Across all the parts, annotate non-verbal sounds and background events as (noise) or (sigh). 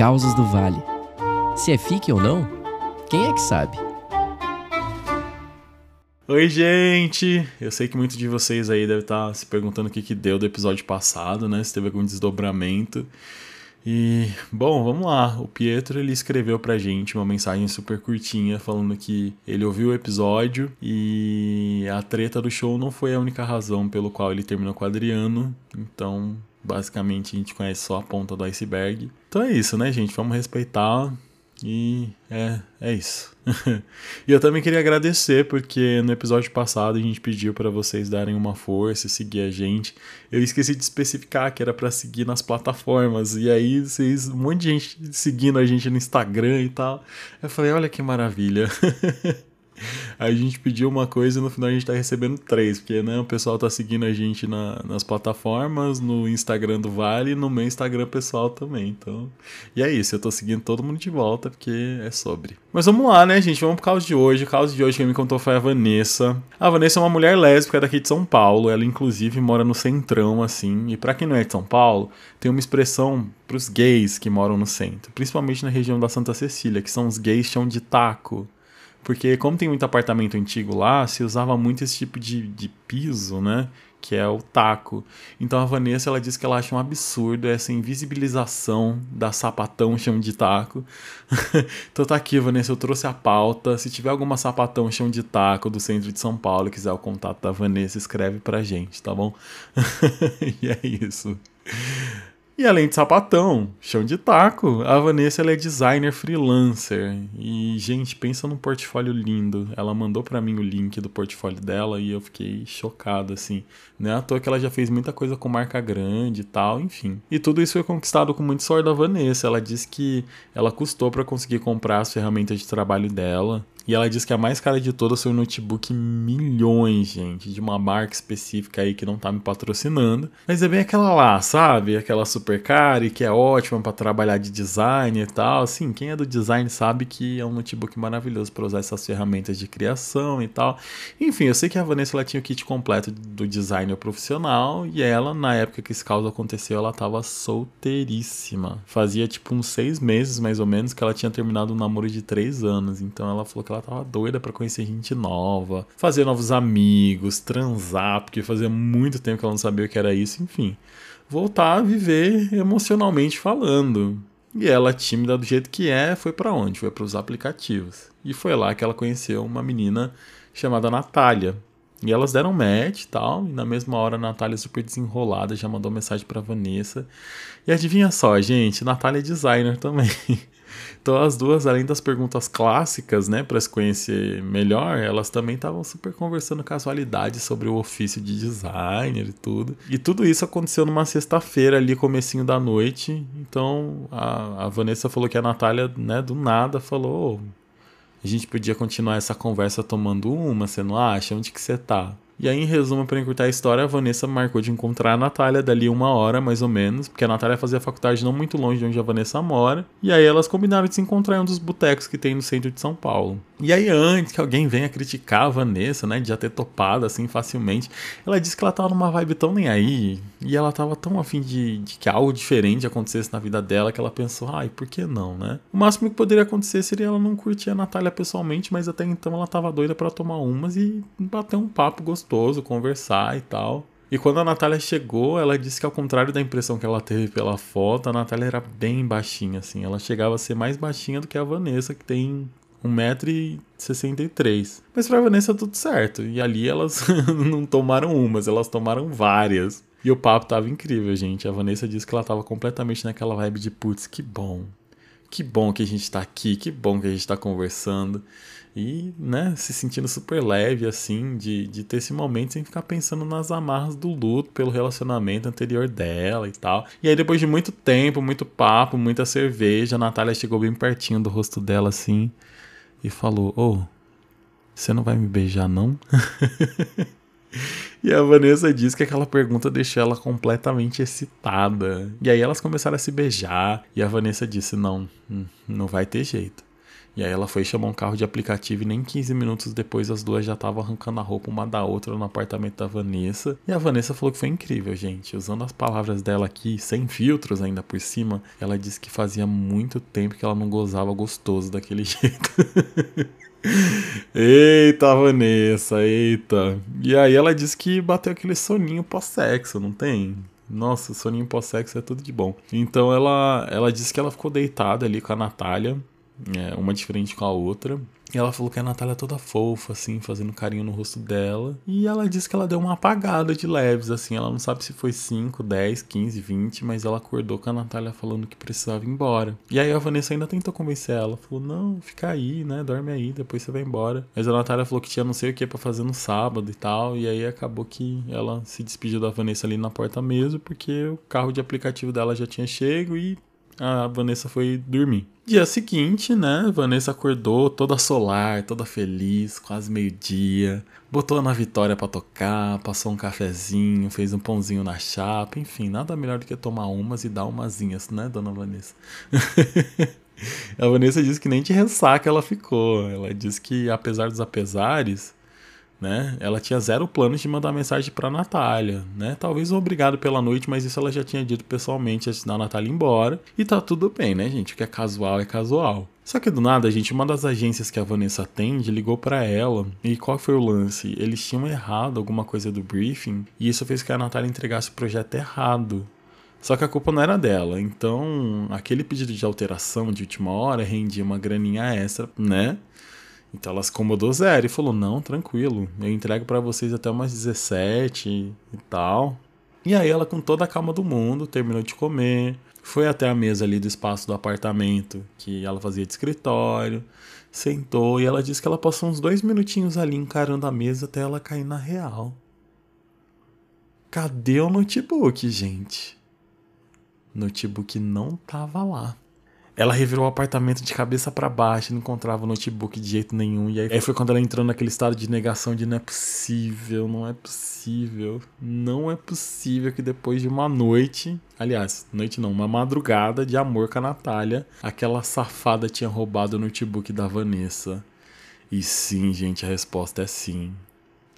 Causas do Vale. Se é fique ou não, quem é que sabe? Oi, gente! Eu sei que muitos de vocês aí devem estar se perguntando o que, que deu do episódio passado, né? Se teve algum desdobramento. E, bom, vamos lá. O Pietro ele escreveu pra gente uma mensagem super curtinha falando que ele ouviu o episódio e a treta do show não foi a única razão pelo qual ele terminou com o Adriano. Então, basicamente, a gente conhece só a ponta do iceberg. Então é isso, né, gente? Vamos respeitar e é, é isso. (laughs) e eu também queria agradecer porque no episódio passado a gente pediu para vocês darem uma força e seguir a gente. Eu esqueci de especificar que era para seguir nas plataformas e aí vocês um monte de gente seguindo a gente no Instagram e tal. Eu falei, olha que maravilha. (laughs) a gente pediu uma coisa e no final a gente tá recebendo três, porque né, o pessoal tá seguindo a gente na, nas plataformas, no Instagram do Vale e no meu Instagram pessoal também. Então, e é isso, eu tô seguindo todo mundo de volta porque é sobre. Mas vamos lá, né, gente? Vamos pro caso de hoje. O caso de hoje quem me contou foi a Vanessa. A Vanessa é uma mulher lésbica daqui de São Paulo. Ela, inclusive, mora no centrão, assim. E para quem não é de São Paulo, tem uma expressão pros gays que moram no centro, principalmente na região da Santa Cecília, que são os gays chão de taco. Porque como tem muito apartamento antigo lá, se usava muito esse tipo de, de piso, né? Que é o taco. Então a Vanessa ela diz que ela acha um absurdo essa invisibilização da sapatão chão de taco. (laughs) então tá aqui, Vanessa, eu trouxe a pauta. Se tiver alguma sapatão chão de taco do centro de São Paulo e quiser o contato da Vanessa, escreve pra gente, tá bom? (laughs) e é isso. E além de sapatão, chão de taco, a Vanessa é designer freelancer. E, gente, pensa num portfólio lindo. Ela mandou para mim o link do portfólio dela e eu fiquei chocado, assim. Não é à toa que ela já fez muita coisa com marca grande e tal, enfim. E tudo isso foi conquistado com muito sorte da Vanessa. Ela disse que ela custou para conseguir comprar as ferramentas de trabalho dela. E ela diz que a mais cara de todas foi um notebook milhões, gente, de uma marca específica aí que não tá me patrocinando. Mas é bem aquela lá, sabe? Aquela super cara e que é ótima para trabalhar de design e tal. Assim, quem é do design sabe que é um notebook maravilhoso para usar essas ferramentas de criação e tal. Enfim, eu sei que a Vanessa ela tinha o kit completo do designer profissional e ela, na época que esse caso aconteceu, ela tava solteiríssima. Fazia tipo uns seis meses mais ou menos que ela tinha terminado um namoro de três anos. Então ela falou que ela tava doida para conhecer gente nova, fazer novos amigos, transar, porque fazia muito tempo que ela não sabia o que era isso, enfim. Voltar a viver emocionalmente falando. E ela, tímida do jeito que é, foi para onde? Foi para os aplicativos. E foi lá que ela conheceu uma menina chamada Natália. E elas deram match e tal, e na mesma hora a Natália, super desenrolada, já mandou mensagem para Vanessa. E adivinha só, gente, Natália é designer também. (laughs) Então as duas, além das perguntas clássicas, né, para se conhecer melhor, elas também estavam super conversando casualidade sobre o ofício de designer e tudo. E tudo isso aconteceu numa sexta-feira ali, comecinho da noite. Então a, a, Vanessa falou que a Natália, né, do nada falou: oh, a gente podia continuar essa conversa tomando uma, você não acha? Onde que você tá? E aí, em resumo, para encurtar a história, a Vanessa marcou de encontrar a Natália dali uma hora, mais ou menos, porque a Natália fazia faculdade não muito longe de onde a Vanessa mora. E aí elas combinaram de se encontrar em um dos botecos que tem no centro de São Paulo. E aí, antes que alguém venha criticar a Vanessa, né, de já ter topado assim facilmente, ela disse que ela tava numa vibe tão nem aí, e ela tava tão afim de, de que algo diferente acontecesse na vida dela que ela pensou, ai, por que não, né? O máximo que poderia acontecer seria ela não curtir a Natália pessoalmente, mas até então ela tava doida para tomar umas e bater um papo gostoso, conversar e tal. E quando a Natália chegou, ela disse que ao contrário da impressão que ela teve pela foto, a Natália era bem baixinha, assim. Ela chegava a ser mais baixinha do que a Vanessa, que tem 1,63m. Mas pra Vanessa tudo certo. E ali elas (laughs) não tomaram umas, elas tomaram várias. E o papo tava incrível, gente. A Vanessa disse que ela tava completamente naquela vibe de putz, que bom. Que bom que a gente tá aqui, que bom que a gente tá conversando. E, né, se sentindo super leve, assim, de, de ter esse momento sem ficar pensando nas amarras do luto pelo relacionamento anterior dela e tal. E aí, depois de muito tempo, muito papo, muita cerveja, a Natália chegou bem pertinho do rosto dela, assim, e falou: Ô, oh, você não vai me beijar, não? (laughs) E a Vanessa disse que aquela pergunta deixou ela completamente excitada. E aí elas começaram a se beijar. E a Vanessa disse: Não, hum, não vai ter jeito. E aí ela foi chamar um carro de aplicativo e nem 15 minutos depois as duas já estavam arrancando a roupa uma da outra no apartamento da Vanessa. E a Vanessa falou que foi incrível, gente. Usando as palavras dela aqui, sem filtros ainda por cima, ela disse que fazia muito tempo que ela não gozava gostoso daquele (laughs) jeito. eita, Vanessa, eita. E aí ela disse que bateu aquele soninho pós-sexo, não tem? Nossa, soninho pós-sexo é tudo de bom. Então ela, ela disse que ela ficou deitada ali com a Natália, é, uma diferente com a outra. E ela falou que a Natália é toda fofa, assim, fazendo carinho no rosto dela. E ela disse que ela deu uma apagada de leves, assim. Ela não sabe se foi 5, 10, 15, 20, mas ela acordou com a Natália falando que precisava ir embora. E aí a Vanessa ainda tentou convencer ela. Falou: não, fica aí, né? Dorme aí, depois você vai embora. Mas a Natália falou que tinha não sei o que para fazer no sábado e tal. E aí acabou que ela se despediu da Vanessa ali na porta mesmo, porque o carro de aplicativo dela já tinha chego e a Vanessa foi dormir. Dia seguinte, né? Vanessa acordou toda solar, toda feliz, quase meio-dia. Botou na Vitória para tocar, passou um cafezinho, fez um pãozinho na chapa, enfim, nada melhor do que tomar umas e dar umazinhas, né, dona Vanessa? (laughs) a Vanessa disse que nem de ressaca ela ficou. Ela disse que, apesar dos apesares, né? Ela tinha zero planos de mandar mensagem para Natália, né? Talvez um obrigado pela noite, mas isso ela já tinha dito pessoalmente antes da Natália ir embora. E tá tudo bem, né, gente? O que é casual é casual. Só que do nada, gente, uma das agências que a Vanessa atende ligou para ela. E qual foi o lance? Eles tinham errado alguma coisa do briefing e isso fez que a Natália entregasse o projeto errado. Só que a culpa não era dela. Então, aquele pedido de alteração de última hora rendia uma graninha extra, né? Então ela se acomodou zero e falou: Não, tranquilo, eu entrego para vocês até umas 17 e tal. E aí ela, com toda a calma do mundo, terminou de comer, foi até a mesa ali do espaço do apartamento que ela fazia de escritório, sentou e ela disse que ela passou uns dois minutinhos ali encarando a mesa até ela cair na real. Cadê o notebook, gente? Notebook não tava lá. Ela revirou o apartamento de cabeça para baixo, não encontrava o notebook de jeito nenhum. E aí, foi quando ela entrou naquele estado de negação de não é possível, não é possível, não é possível que depois de uma noite, aliás, noite não, uma madrugada de amor com a Natália, aquela safada tinha roubado o notebook da Vanessa. E sim, gente, a resposta é sim.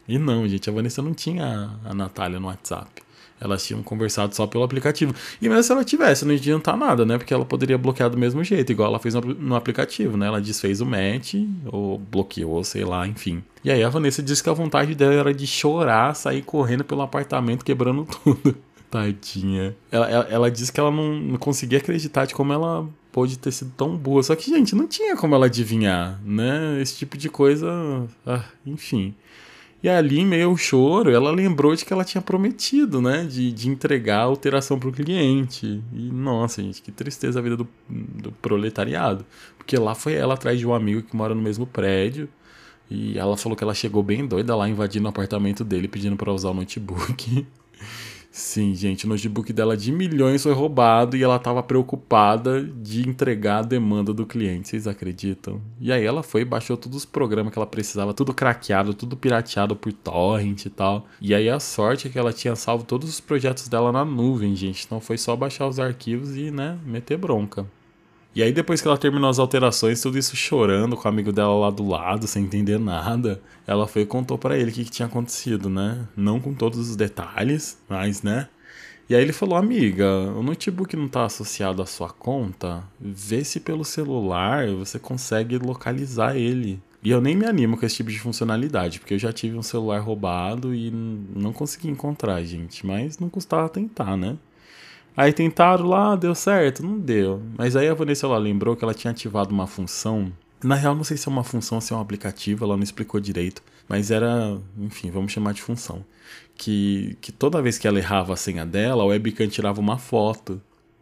E não, gente, a Vanessa não tinha a Natália no WhatsApp. Elas tinham conversado só pelo aplicativo. E mesmo se ela tivesse, não ia adiantar nada, né? Porque ela poderia bloquear do mesmo jeito, igual ela fez no, no aplicativo, né? Ela desfez o match, ou bloqueou, sei lá, enfim. E aí a Vanessa disse que a vontade dela era de chorar, sair correndo pelo apartamento, quebrando (laughs) tudo. Tadinha. Ela, ela, ela disse que ela não, não conseguia acreditar de como ela pôde ter sido tão boa. Só que, gente, não tinha como ela adivinhar, né? Esse tipo de coisa. Ah, enfim. E ali, meio ao choro, ela lembrou de que ela tinha prometido, né? De, de entregar a alteração para o cliente. E, nossa, gente, que tristeza a vida do, do proletariado. Porque lá foi ela atrás de um amigo que mora no mesmo prédio. E ela falou que ela chegou bem doida lá invadindo o apartamento dele, pedindo para usar o notebook. (laughs) Sim, gente, o notebook dela de milhões foi roubado e ela estava preocupada de entregar a demanda do cliente. Vocês acreditam? E aí ela foi e baixou todos os programas que ela precisava, tudo craqueado, tudo pirateado por torrent e tal. E aí a sorte é que ela tinha salvo todos os projetos dela na nuvem, gente. Então foi só baixar os arquivos e, né, meter bronca. E aí, depois que ela terminou as alterações, tudo isso chorando com o amigo dela lá do lado, sem entender nada, ela foi e contou para ele o que, que, tinha acontecido, né? Não com todos os detalhes, mas, né? E aí ele falou: Amiga, o notebook não tá associado à sua conta? Vê se pelo celular você consegue localizar ele. E eu nem me animo com esse tipo de funcionalidade, porque eu já tive um celular roubado e não consegui encontrar, gente. Mas não custava tentar, né? Aí tentaram lá, deu certo? Não deu. Mas aí a Vanessa ela lembrou que ela tinha ativado uma função. Na real, não sei se é uma função se é um aplicativo, ela não explicou direito. Mas era, enfim, vamos chamar de função. Que, que toda vez que ela errava a senha dela, a webcam tirava uma foto.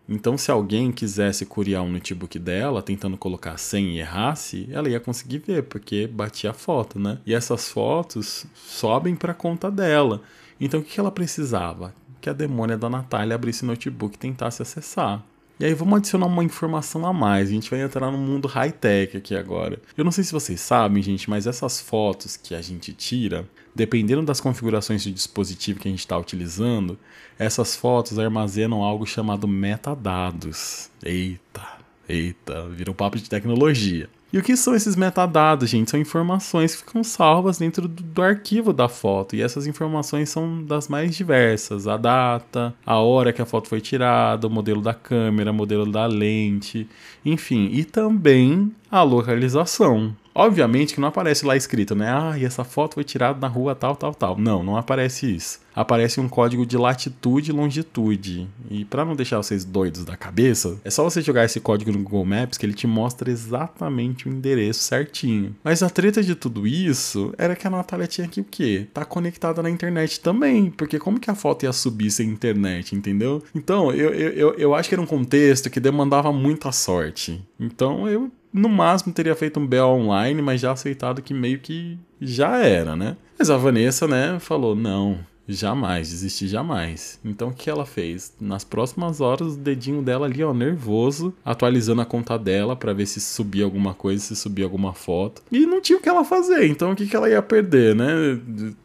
Então, se alguém quisesse curiar um notebook dela, tentando colocar a senha e errasse, ela ia conseguir ver, porque batia a foto, né? E essas fotos sobem para a conta dela. Então, o que ela precisava? Que a demônia da Natália abrisse notebook e tentasse acessar. E aí vamos adicionar uma informação a mais. A gente vai entrar no mundo high-tech aqui agora. Eu não sei se vocês sabem, gente, mas essas fotos que a gente tira, dependendo das configurações de dispositivo que a gente está utilizando, essas fotos armazenam algo chamado metadados. Eita, eita, virou papo de tecnologia. E o que são esses metadados, gente? São informações que ficam salvas dentro do, do, arquivo da foto. E essas informações são das mais diversas: a data, a hora que a foto foi tirada, o modelo da câmera, o modelo da lente, enfim. E também a localização. Obviamente que não aparece lá escrito, né? Ah, e essa foto foi tirada na rua tal, tal, tal. Não, não aparece isso. Aparece um código de latitude e longitude. E para não deixar vocês doidos da cabeça, é só você jogar esse código no Google Maps que ele te mostra exatamente o endereço certinho. Mas a treta de tudo isso era que a Natália tinha que o quê? Tá conectada na internet também. Porque como que a foto ia subir sem internet, entendeu? Então, eu, eu, eu, eu acho que era um contexto que demandava muita sorte. Então eu no máximo teria feito um BO online, mas já aceitado que meio que já era, né? Mas a Vanessa, né, falou: não, jamais, desistir jamais. Então o que ela fez? Nas próximas horas, o dedinho dela ali, ó, nervoso, atualizando a conta dela para ver se subia alguma coisa, se subia alguma foto. E não tinha o que ela fazer, então o que, que ela ia perder, né?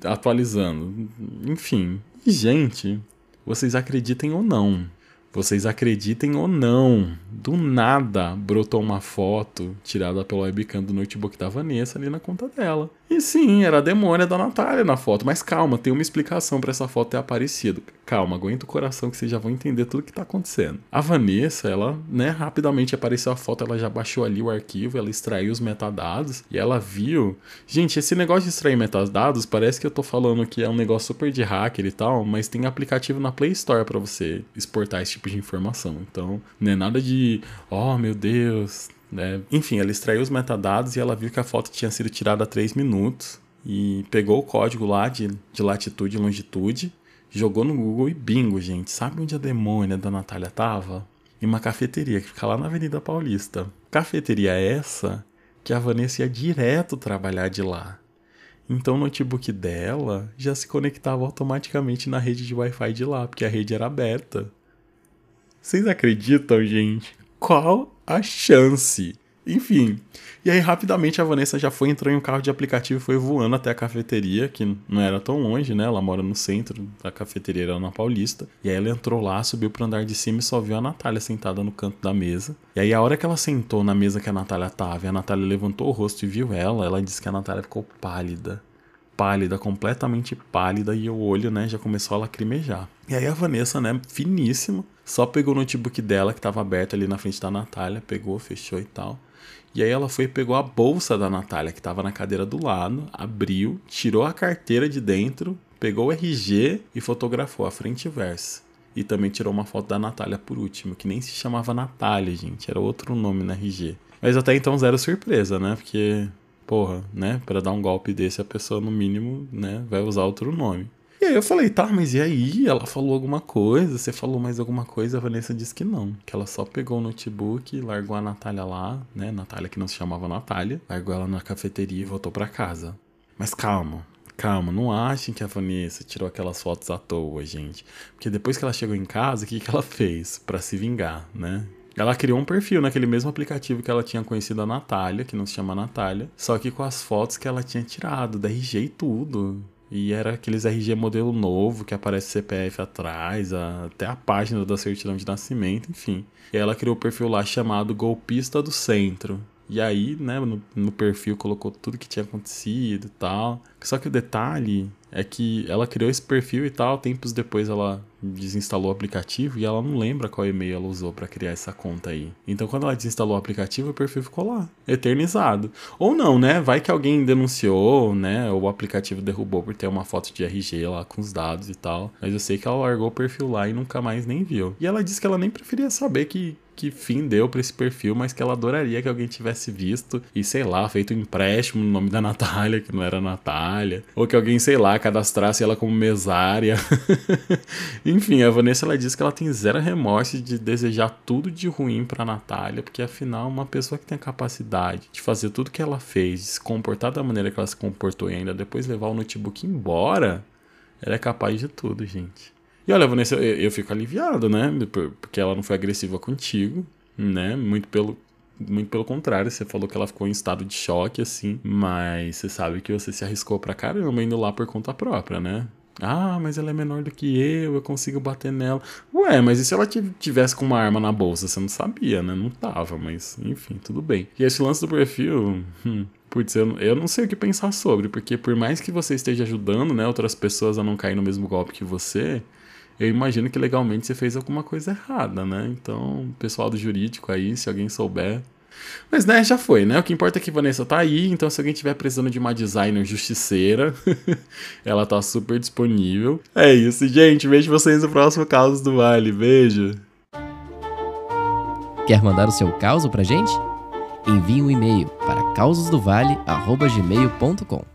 Atualizando. Enfim. Gente, vocês acreditem ou não, vocês acreditem ou não, do nada brotou uma foto tirada pelo webcam do notebook da Vanessa ali na conta dela. E sim, era a demônia da Natália na foto. Mas calma, tem uma explicação para essa foto ter aparecido. Calma, aguenta o coração que vocês já vão entender tudo que tá acontecendo. A Vanessa, ela, né, rapidamente apareceu a foto, ela já baixou ali o arquivo, ela extraiu os metadados e ela viu. Gente, esse negócio de extrair metadados parece que eu tô falando que é um negócio super de hacker e tal, mas tem aplicativo na Play Store para você exportar esse tipo de informação. Então, não é nada de, oh meu Deus, né? Enfim, ela extraiu os metadados e ela viu que a foto tinha sido tirada há 3 minutos e pegou o código lá de, de latitude e longitude, jogou no Google e bingo, gente. Sabe onde a demônia da Natália tava? Em uma cafeteria que fica lá na Avenida Paulista. Cafeteria essa que a Vanessa ia direto trabalhar de lá. Então o notebook dela já se conectava automaticamente na rede de Wi-Fi de lá, porque a rede era aberta. Vocês acreditam, gente? Qual a chance? Enfim. E aí, rapidamente, a Vanessa já foi, entrou em um carro de aplicativo e foi voando até a cafeteria, que não era tão longe, né? Ela mora no centro, a cafeteria era na Paulista. E aí ela entrou lá, subiu pro andar de cima e só viu a Natália sentada no canto da mesa. E aí, a hora que ela sentou na mesa que a Natália tava, e a Natália levantou o rosto e viu ela, ela disse que a Natália ficou pálida. Pálida, completamente pálida, e o olho, né, já começou a lacrimejar. E aí a Vanessa, né, finíssima, só pegou o notebook dela, que estava aberto ali na frente da Natália, pegou, fechou e tal. E aí ela foi e pegou a bolsa da Natália, que estava na cadeira do lado, abriu, tirou a carteira de dentro, pegou o RG e fotografou a frente e verso. E também tirou uma foto da Natália por último, que nem se chamava Natália, gente, era outro nome na RG. Mas até então zero surpresa, né? Porque, porra, né? Para dar um golpe desse, a pessoa no mínimo, né, vai usar outro nome. E aí eu falei, tá, mas e aí? Ela falou alguma coisa? Você falou mais alguma coisa? A Vanessa disse que não. Que ela só pegou o notebook, largou a Natália lá, né? Natália que não se chamava Natália. Largou ela na cafeteria e voltou para casa. Mas calma, calma, não achem que a Vanessa tirou aquelas fotos à toa, gente. Porque depois que ela chegou em casa, o que, que ela fez para se vingar, né? Ela criou um perfil naquele mesmo aplicativo que ela tinha conhecido a Natália, que não se chama Natália, só que com as fotos que ela tinha tirado, da RG e tudo. E era aqueles RG modelo novo que aparece CPF atrás, a, até a página da certidão de nascimento, enfim. E ela criou o um perfil lá chamado Golpista do Centro. E aí, né, no, no, perfil colocou tudo que tinha acontecido e tal. Só que o detalhe é que ela criou esse perfil e tal, tempos depois ela desinstalou o aplicativo e ela não lembra qual e-mail ela usou para criar essa conta aí. Então quando ela desinstalou o aplicativo, o perfil ficou lá, eternizado. Ou não, né? Vai que alguém denunciou, né? Ou o aplicativo derrubou por ter uma foto de RG lá com os dados e tal. Mas eu sei que ela largou o perfil lá e nunca mais nem viu. E ela disse que ela nem preferia saber que que fim deu para esse perfil, mas que ela adoraria que alguém tivesse visto e, sei lá, feito um empréstimo no nome da Natália, que não era Natália, ou que alguém, sei lá, cadastrasse ela como mesária. (laughs) Enfim, a Vanessa ela diz que ela tem zero remorso de desejar tudo de ruim para Natália, porque afinal, uma pessoa que tem a capacidade de fazer tudo que ela fez, de se comportar da maneira que ela se comportou e ainda depois levar o notebook embora, ela é capaz de tudo, gente. E olha, Vanessa, eu, eu fico aliviado, né? Porque ela não foi agressiva contigo, né? Muito pelo, muito pelo contrário, você falou que ela ficou em estado de choque, assim, mas você sabe que você se arriscou pra caramba indo lá por conta própria, né? Ah, mas ela é menor do que eu, eu consigo bater nela. Ué, mas e se ela tivesse com uma arma na bolsa? Você não sabia, né? Não tava, mas enfim, tudo bem. E esse lance do perfil, hum, Putz, eu, eu não sei o que pensar sobre, porque por mais que você esteja ajudando né, outras pessoas a não cair no mesmo golpe que você, eu imagino que legalmente você fez alguma coisa errada, né? Então, pessoal do jurídico aí, se alguém souber. Mas, né, já foi, né? O que importa é que Vanessa tá aí, então se alguém tiver precisando de uma designer justiceira, (laughs) ela tá super disponível. É isso, gente. Vejo vocês no próximo Caos do Vale. Beijo. Quer mandar o seu caos pra gente? Envie um e-mail para causosdovale.gmail.com.